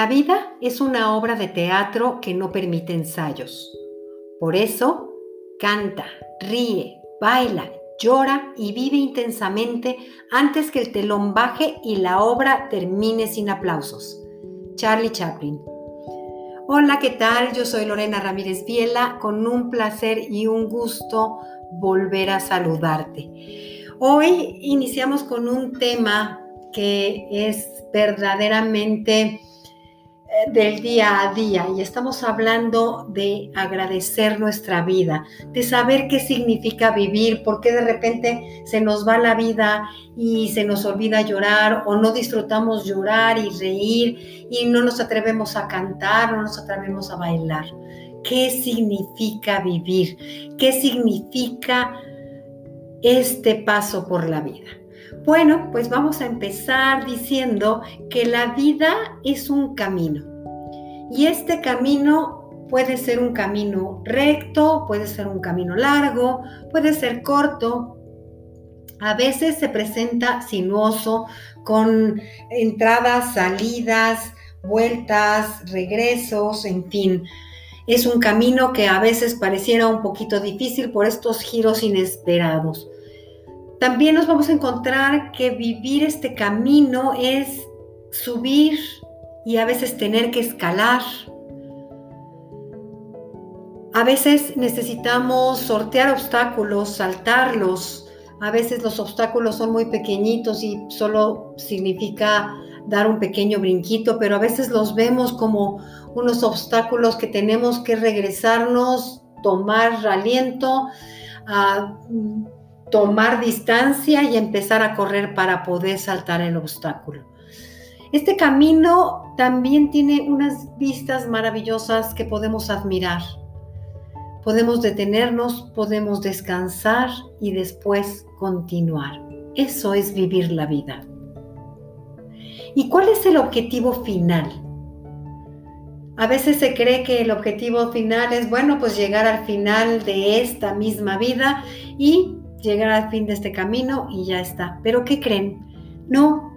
La vida es una obra de teatro que no permite ensayos. Por eso, canta, ríe, baila, llora y vive intensamente antes que el telón baje y la obra termine sin aplausos. Charlie Chaplin. Hola, ¿qué tal? Yo soy Lorena Ramírez Viela, con un placer y un gusto volver a saludarte. Hoy iniciamos con un tema que es verdaderamente del día a día y estamos hablando de agradecer nuestra vida, de saber qué significa vivir, por qué de repente se nos va la vida y se nos olvida llorar o no disfrutamos llorar y reír y no nos atrevemos a cantar, no nos atrevemos a bailar. ¿Qué significa vivir? ¿Qué significa este paso por la vida? Bueno, pues vamos a empezar diciendo que la vida es un camino. Y este camino puede ser un camino recto, puede ser un camino largo, puede ser corto. A veces se presenta sinuoso, con entradas, salidas, vueltas, regresos, en fin. Es un camino que a veces pareciera un poquito difícil por estos giros inesperados. También nos vamos a encontrar que vivir este camino es subir y a veces tener que escalar. A veces necesitamos sortear obstáculos, saltarlos. A veces los obstáculos son muy pequeñitos y solo significa dar un pequeño brinquito, pero a veces los vemos como unos obstáculos que tenemos que regresarnos, tomar aliento, tomar distancia y empezar a correr para poder saltar el obstáculo. Este camino también tiene unas vistas maravillosas que podemos admirar. Podemos detenernos, podemos descansar y después continuar. Eso es vivir la vida. ¿Y cuál es el objetivo final? A veces se cree que el objetivo final es, bueno, pues llegar al final de esta misma vida y llegar al fin de este camino y ya está. Pero ¿qué creen? No,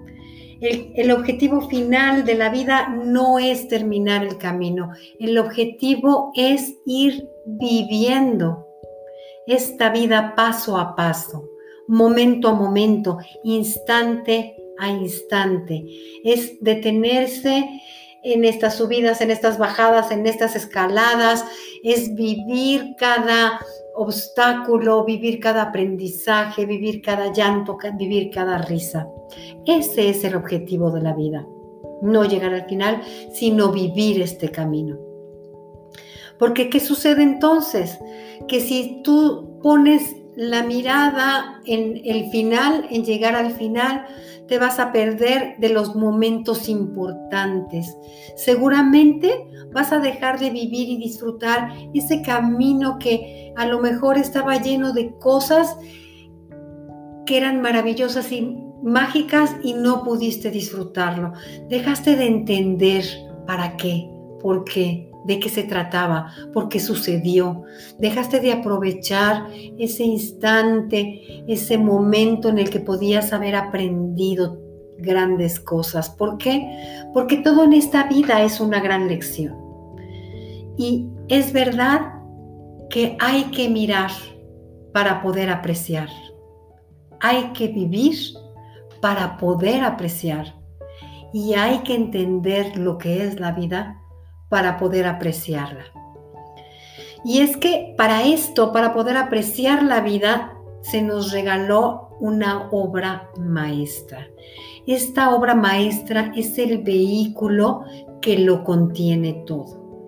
el, objetivo final de la vida no es terminar el camino. El objetivo es ir viviendo esta vida paso a paso, momento a momento, instante a instante. Es detenerse en estas subidas, en estas bajadas, en estas escaladas, es vivir cada obstáculo, vivir cada aprendizaje, vivir cada llanto, vivir cada risa. Ese es el objetivo de la vida. No llegar al final, sino vivir este camino. Porque ¿qué sucede entonces? Que si tú pones la mirada en el final, en llegar al final, te vas a perder de los momentos importantes. Seguramente vas a dejar de vivir y disfrutar ese camino que a lo mejor estaba lleno de cosas que eran maravillosas y mágicas y no pudiste disfrutarlo. Dejaste de entender para qué, por qué de qué se trataba, por qué sucedió. Dejaste de aprovechar ese instante, ese momento en el que podías haber aprendido grandes cosas. ¿Por qué? Porque todo en esta vida es una gran lección. Y es verdad que hay que mirar para poder apreciar. Hay que vivir para poder apreciar. Y hay que entender lo que es la vida para poder apreciarla. Y es que para esto, para poder apreciar la vida, se nos regaló una obra maestra. Esta obra maestra es el vehículo que lo contiene todo.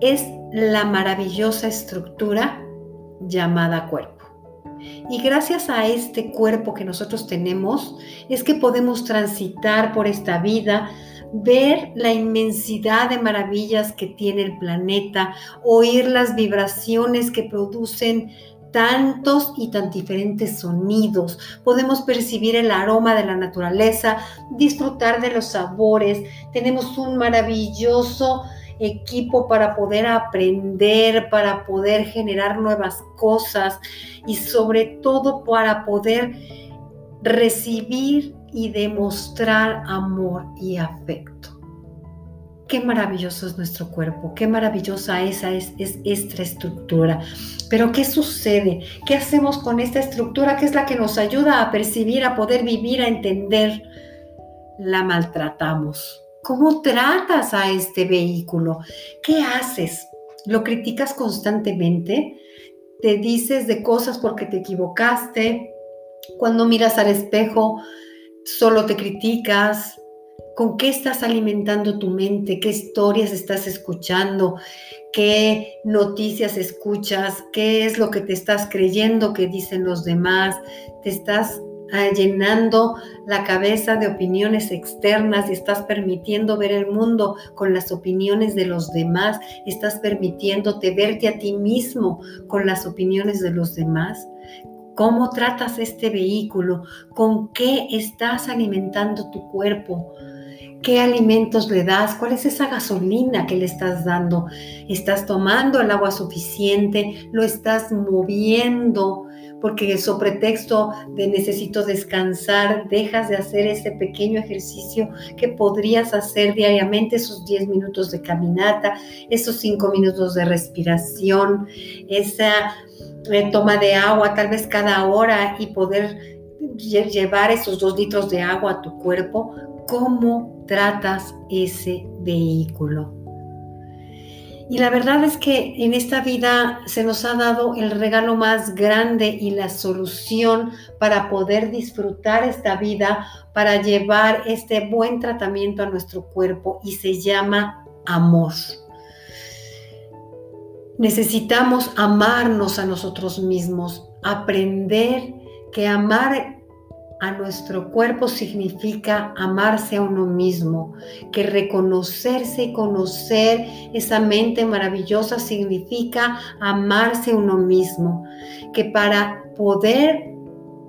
Es la maravillosa estructura llamada cuerpo. Y gracias a este cuerpo que nosotros tenemos, es que podemos transitar por esta vida ver la inmensidad de maravillas que tiene el planeta, oír las vibraciones que producen tantos y tan diferentes sonidos. Podemos percibir el aroma de la naturaleza, disfrutar de los sabores. Tenemos un maravilloso equipo para poder aprender, para poder generar nuevas cosas y sobre todo para poder recibir y demostrar amor y afecto. qué maravilloso es nuestro cuerpo, qué maravillosa esa es, es esta estructura. Pero ¿qué sucede? ¿Qué hacemos con esta estructura que es la que nos ayuda a percibir, a poder vivir, a entender? La maltratamos. ¿Cómo tratas a este vehículo? ¿Qué haces? ¿Lo criticas constantemente? ¿Te dices de cosas porque te equivocaste? Cuando miras al espejo, solo te criticas, con qué estás alimentando tu mente, qué historias estás escuchando, qué noticias escuchas, qué es lo que te estás creyendo que dicen los demás, te estás ah, llenando la cabeza de opiniones externas y estás permitiendo ver el mundo con las opiniones de los demás, estás permitiéndote verte a ti mismo con las opiniones de los demás. ¿Cómo tratas este vehículo? ¿Con qué estás alimentando tu cuerpo? ¿Qué alimentos le das? ¿Cuál es esa gasolina que le estás dando? ¿Estás tomando el agua suficiente? ¿Lo estás moviendo? Porque su pretexto de necesito descansar, dejas de hacer ese pequeño ejercicio que podrías hacer diariamente, esos 10 minutos de caminata, esos 5 minutos de respiración, esa eh, toma de agua tal vez cada hora y poder llevar esos dos litros de agua a tu cuerpo cómo tratas ese vehículo. Y la verdad es que en esta vida se nos ha dado el regalo más grande y la solución para poder disfrutar esta vida, para llevar este buen tratamiento a nuestro cuerpo y se llama amor. Necesitamos amarnos a nosotros mismos, aprender que amar a nuestro cuerpo significa amarse a uno mismo, que reconocerse y conocer esa mente maravillosa significa amarse a uno mismo, que para poder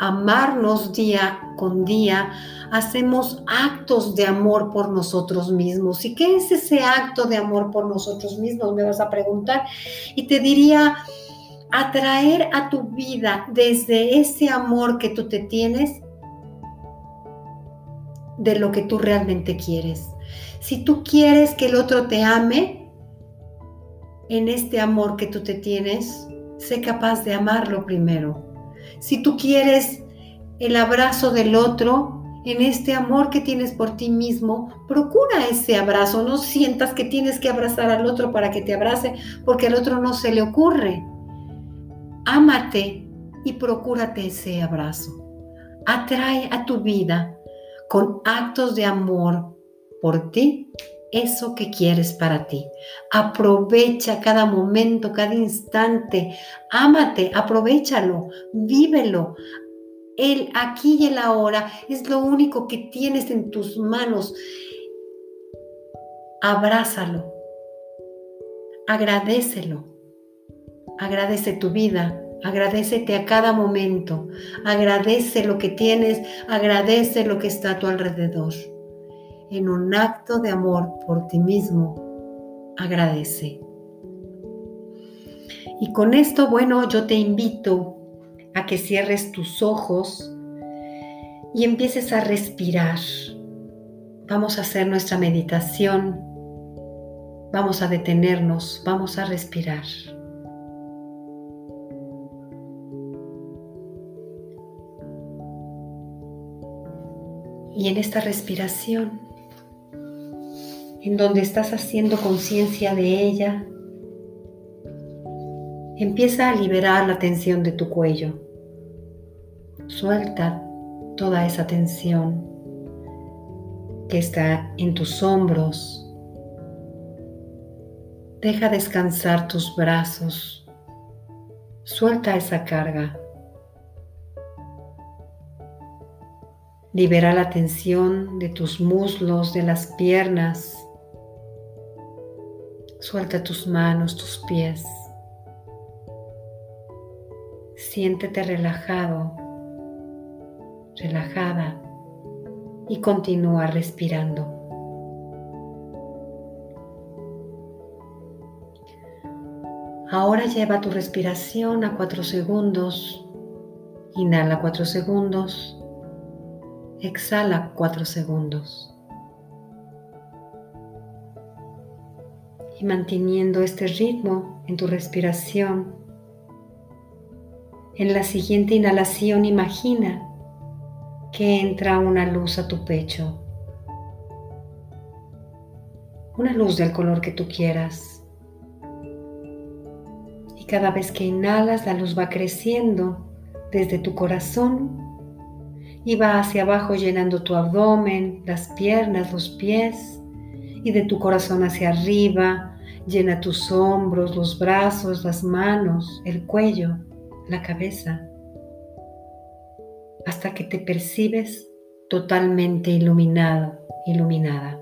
amarnos día con día, hacemos actos de amor por nosotros mismos. ¿Y qué es ese acto de amor por nosotros mismos? Me vas a preguntar. Y te diría, atraer a tu vida desde ese amor que tú te tienes de lo que tú realmente quieres. Si tú quieres que el otro te ame, en este amor que tú te tienes, sé capaz de amarlo primero. Si tú quieres el abrazo del otro, en este amor que tienes por ti mismo, procura ese abrazo. No sientas que tienes que abrazar al otro para que te abrace, porque al otro no se le ocurre. Ámate y procúrate ese abrazo. Atrae a tu vida con actos de amor por ti eso que quieres para ti. Aprovecha cada momento, cada instante. Ámate, aprovechalo, vívelo. El aquí y el ahora es lo único que tienes en tus manos. Abrázalo. Agradecelo. Agradece tu vida, Agradecete a cada momento. Agradece lo que tienes. Agradece lo que está a tu alrededor. En un acto de amor por ti mismo, agradece. Y con esto, bueno, yo te invito a que cierres tus ojos y empieces a respirar. Vamos a hacer nuestra meditación. Vamos a detenernos. Vamos a respirar. Y en esta respiración, en donde estás haciendo conciencia de ella, empieza a liberar la tensión de tu cuello. Suelta toda esa tensión que está en tus hombros. Deja descansar tus brazos. Suelta esa carga. Libera la tensión de tus muslos, de las piernas. Suelta tus manos, tus pies. Siéntete relajado, relajada y continúa respirando. Ahora lleva tu respiración a 4 segundos. Inhala 4 segundos. Exhala cuatro segundos. Y manteniendo este ritmo en tu respiración, en la siguiente inhalación imagina que entra una luz a tu pecho. Una luz del color que tú quieras. Y cada vez que inhalas la luz va creciendo desde tu corazón y va hacia abajo llenando tu abdomen, las piernas, los pies y de tu corazón hacia arriba llena tus hombros, los brazos, las manos, el cuello, la cabeza, hasta que te percibes totalmente iluminado, iluminada.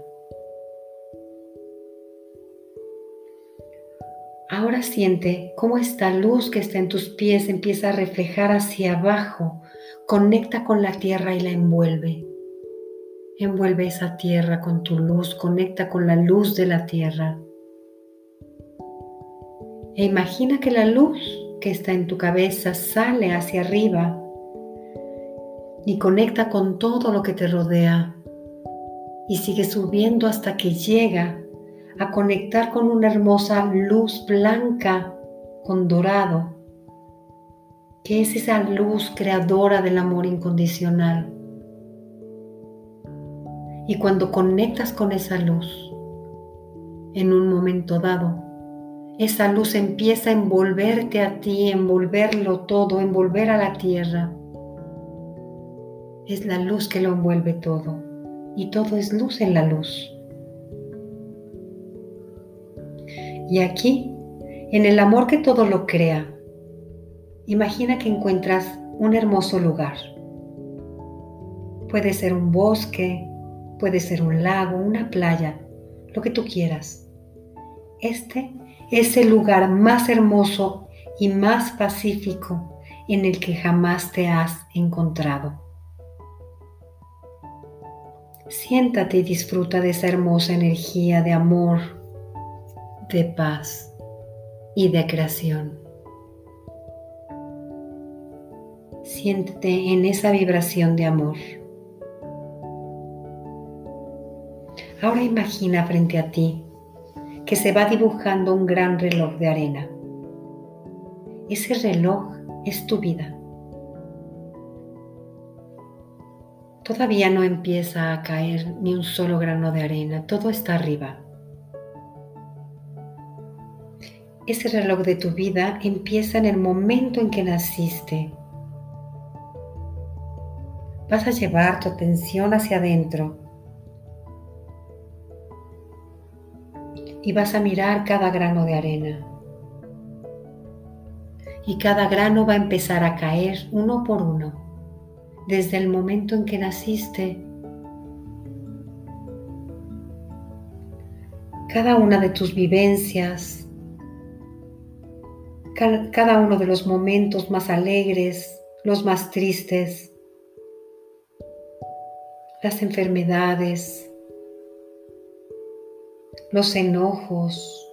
Ahora siente cómo esta luz que está en tus pies empieza a reflejar hacia abajo, conecta con la tierra y la envuelve. Envuelve esa tierra con tu luz, conecta con la luz de la tierra. E imagina que la luz que está en tu cabeza sale hacia arriba y conecta con todo lo que te rodea y sigue subiendo hasta que llega a conectar con una hermosa luz blanca con dorado, que es esa luz creadora del amor incondicional. Y cuando conectas con esa luz, en un momento dado, esa luz empieza a envolverte a ti, envolverlo todo, envolver a la tierra. Es la luz que lo envuelve todo y todo es luz en la luz. Y aquí, en el amor que todo lo crea, imagina que encuentras un hermoso lugar. Puede ser un bosque, puede ser un lago, una playa, lo que tú quieras. Este es el lugar más hermoso y más pacífico en el que jamás te has encontrado. Siéntate y disfruta de esa hermosa energía de amor de paz y de creación. Siéntete en esa vibración de amor. Ahora imagina frente a ti que se va dibujando un gran reloj de arena. Ese reloj es tu vida. Todavía no empieza a caer ni un solo grano de arena, todo está arriba. ese reloj de tu vida empieza en el momento en que naciste. Vas a llevar tu atención hacia adentro y vas a mirar cada grano de arena. Y cada grano va a empezar a caer uno por uno, desde el momento en que naciste. Cada una de tus vivencias, cada uno de los momentos más alegres, los más tristes, las enfermedades, los enojos,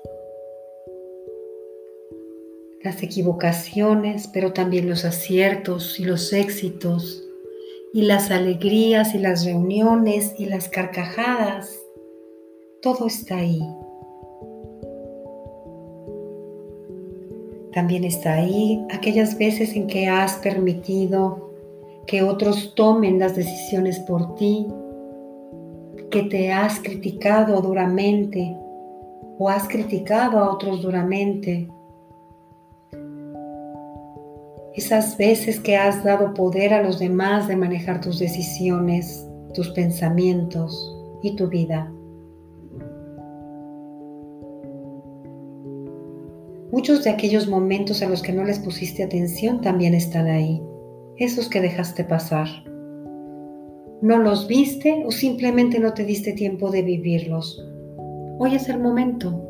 las equivocaciones, pero también los aciertos y los éxitos, y las alegrías y las reuniones y las carcajadas. Todo está ahí. También está ahí aquellas veces en que has permitido que otros tomen las decisiones por ti, que te has criticado duramente o has criticado a otros duramente. Esas veces que has dado poder a los demás de manejar tus decisiones, tus pensamientos y tu vida. Muchos de aquellos momentos a los que no les pusiste atención también están ahí, esos que dejaste pasar. ¿No los viste o simplemente no te diste tiempo de vivirlos? Hoy es el momento.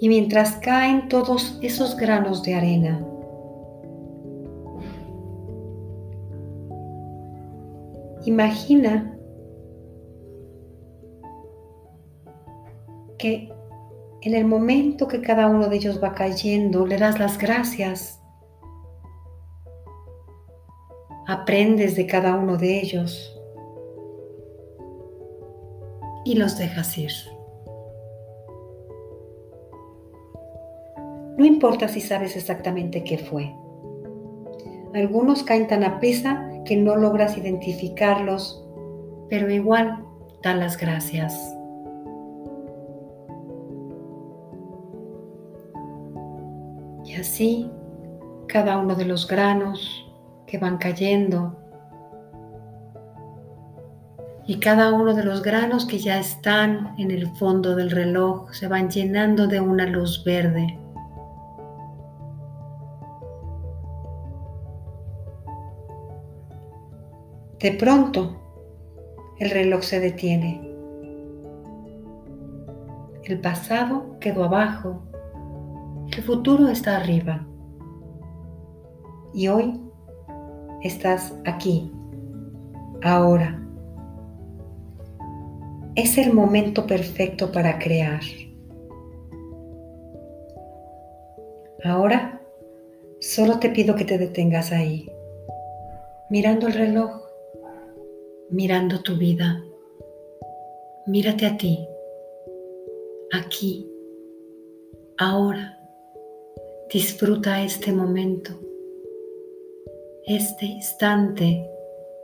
Y mientras caen todos esos granos de arena, imagina que en el momento que cada uno de ellos va cayendo, le das las gracias. Aprendes de cada uno de ellos y los dejas ir. No importa si sabes exactamente qué fue. Algunos caen tan a prisa que no logras identificarlos, pero igual dan las gracias. Y así, cada uno de los granos que van cayendo y cada uno de los granos que ya están en el fondo del reloj se van llenando de una luz verde. De pronto, el reloj se detiene. El pasado quedó abajo el futuro está arriba. Y hoy estás aquí, ahora. Es el momento perfecto para crear. Ahora solo te pido que te detengas ahí, mirando el reloj, mirando tu vida. Mírate a ti, aquí, ahora. Disfruta este momento, este instante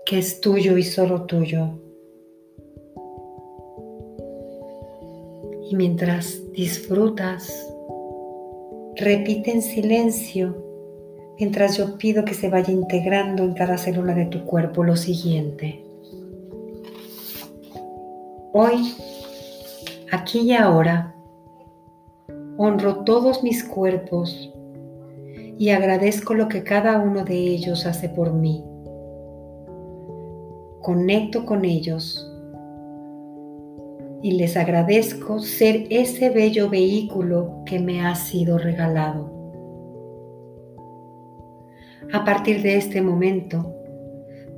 que es tuyo y solo tuyo. Y mientras disfrutas, repite en silencio mientras yo pido que se vaya integrando en cada célula de tu cuerpo lo siguiente. Hoy, aquí y ahora, honro todos mis cuerpos y agradezco lo que cada uno de ellos hace por mí. Conecto con ellos y les agradezco ser ese bello vehículo que me ha sido regalado. A partir de este momento,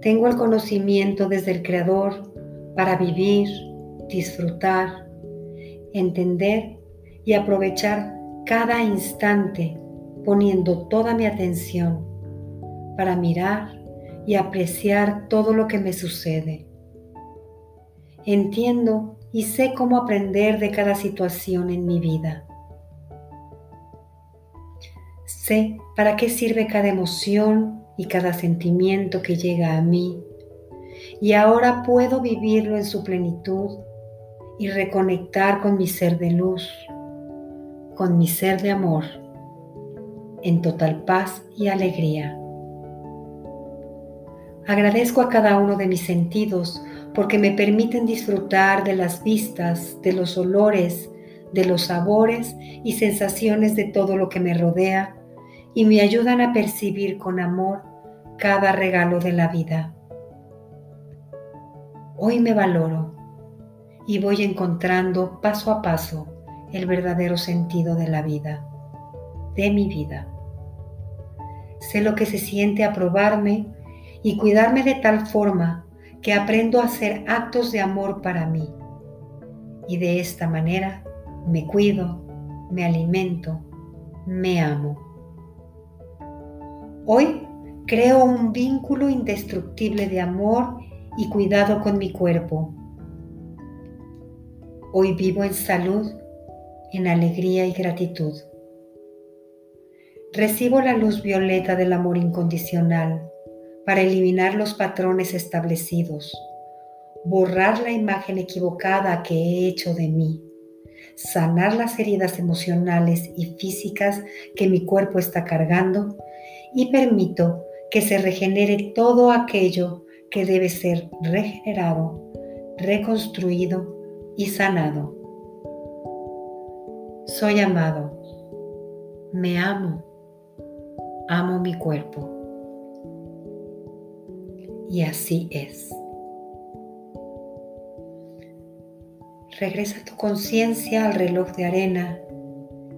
tengo el conocimiento desde el Creador para vivir, disfrutar, entender y aprovechar cada instante poniendo toda mi atención para mirar y apreciar todo lo que me sucede. Entiendo y sé cómo aprender de cada situación en mi vida. Sé para qué sirve cada emoción y cada sentimiento que llega a mí y ahora puedo vivirlo en su plenitud y reconectar con mi ser de luz, con mi ser de amor en total paz y alegría. Agradezco a cada uno de mis sentidos porque me permiten disfrutar de las vistas, de los olores, de los sabores y sensaciones de todo lo que me rodea y me ayudan a percibir con amor cada regalo de la vida. Hoy me valoro y voy encontrando paso a paso el verdadero sentido de la vida de mi vida. Sé lo que se siente aprobarme y cuidarme de tal forma que aprendo a hacer actos de amor para mí. Y de esta manera me cuido, me alimento, me amo. Hoy creo un vínculo indestructible de amor y cuidado con mi cuerpo. Hoy vivo en salud, en alegría y gratitud. Recibo la luz violeta del amor incondicional para eliminar los patrones establecidos, borrar la imagen equivocada que he hecho de mí, sanar las heridas emocionales y físicas que mi cuerpo está cargando y permito que se regenere todo aquello que debe ser regenerado, reconstruido y sanado. Soy amado, me amo amo mi cuerpo. Y así es. Regresa tu conciencia al reloj de arena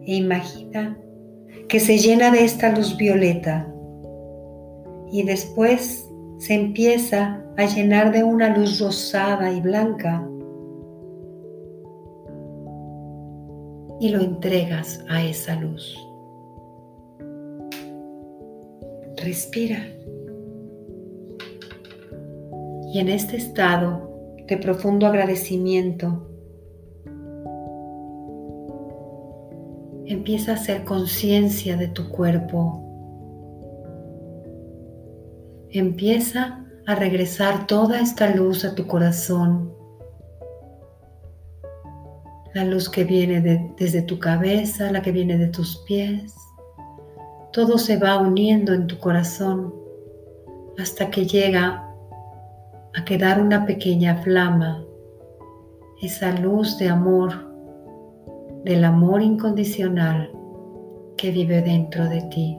e imagina que se llena de esta luz violeta y después se empieza a llenar de una luz rosada y blanca y lo entregas a esa luz. Respira. Y en este estado de profundo agradecimiento, Empieza a hacer conciencia de tu cuerpo. Empieza a regresar toda esta luz a tu corazón. La luz que viene desde tu cabeza, la que viene de tus pies. Todo se va uniendo en tu corazón hasta que llega a quedar una pequeña flama, esa luz de amor, del amor incondicional que vive dentro de ti.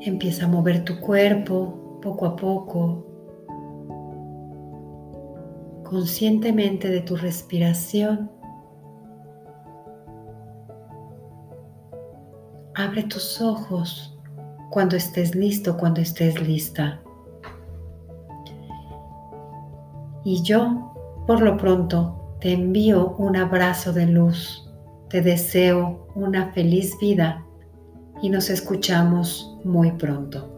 Empieza a mover tu cuerpo poco a poco, conscientemente de tu respiración. Abre tus ojos cuando estés listo, cuando estés lista. Y yo, por lo pronto, te envío un abrazo de luz. Te deseo una feliz vida y nos escuchamos muy pronto.